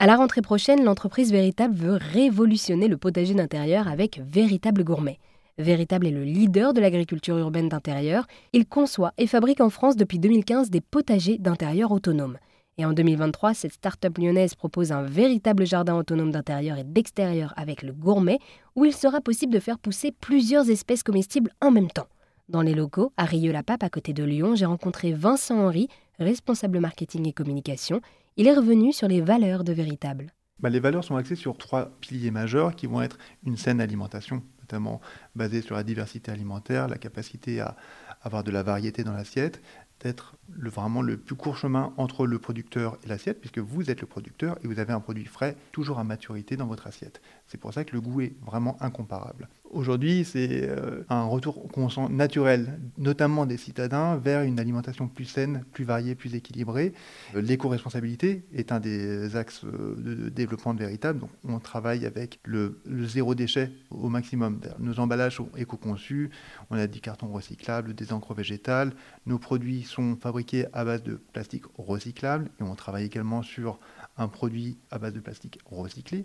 À la rentrée prochaine, l'entreprise Véritable veut révolutionner le potager d'intérieur avec Véritable Gourmet. Véritable est le leader de l'agriculture urbaine d'intérieur. Il conçoit et fabrique en France depuis 2015 des potagers d'intérieur autonomes. Et en 2023, cette start-up lyonnaise propose un véritable jardin autonome d'intérieur et d'extérieur avec le gourmet, où il sera possible de faire pousser plusieurs espèces comestibles en même temps. Dans les locaux, à Rieux-la-Pape, à côté de Lyon, j'ai rencontré Vincent Henry, responsable marketing et communication. Il est revenu sur les valeurs de Véritable. Bah, les valeurs sont axées sur trois piliers majeurs qui vont être une saine alimentation, notamment basée sur la diversité alimentaire, la capacité à avoir de la variété dans l'assiette, d'être vraiment le plus court chemin entre le producteur et l'assiette, puisque vous êtes le producteur et vous avez un produit frais toujours à maturité dans votre assiette. C'est pour ça que le goût est vraiment incomparable. Aujourd'hui, c'est euh, un retour qu'on sent naturel, notamment des citadins, vers une alimentation plus saine, plus variée, plus équilibrée. Euh, l'éco-responsabilité est un des axes euh, de développement de véritable. Donc, on travaille avec le, zéro déchet au maximum. Nos emballages sont éco-conçus, on a des cartons recyclables, des encres végétales. Nos produits sont fabriqués à base de plastique recyclable et on travaille également sur un produit à base de plastique recyclé.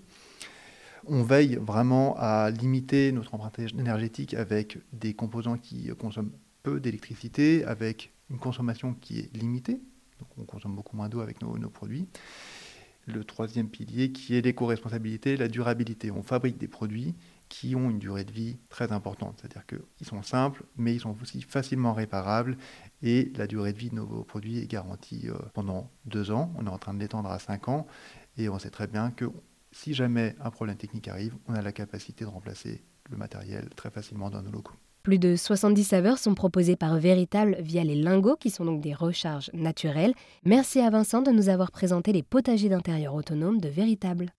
On veille vraiment à limiter notre empreinte énergétique avec des composants qui consomment peu d'électricité, avec une consommation qui est limitée. Donc on consomme beaucoup moins d'eau avec nos, produits. Le troisième pilier qui est l'éco-responsabilité, la durabilité. On fabrique des produits qui ont une durée de vie très importante. C'est-à-dire qu'ils sont simples, mais ils sont aussi facilement réparables. Et la durée de vie de nos produits est garantie euh, pendant deux ans. On est en train de l'étendre à cinq ans. Et on sait très bien que si jamais un problème technique arrive, on a la capacité de remplacer le matériel très facilement dans nos locaux. Plus de 70 saveurs sont proposées par Véritable via les lingots, qui sont donc des recharges naturelles. Merci à Vincent de nous avoir présenté les potagers d'intérieur autonomes de Véritable.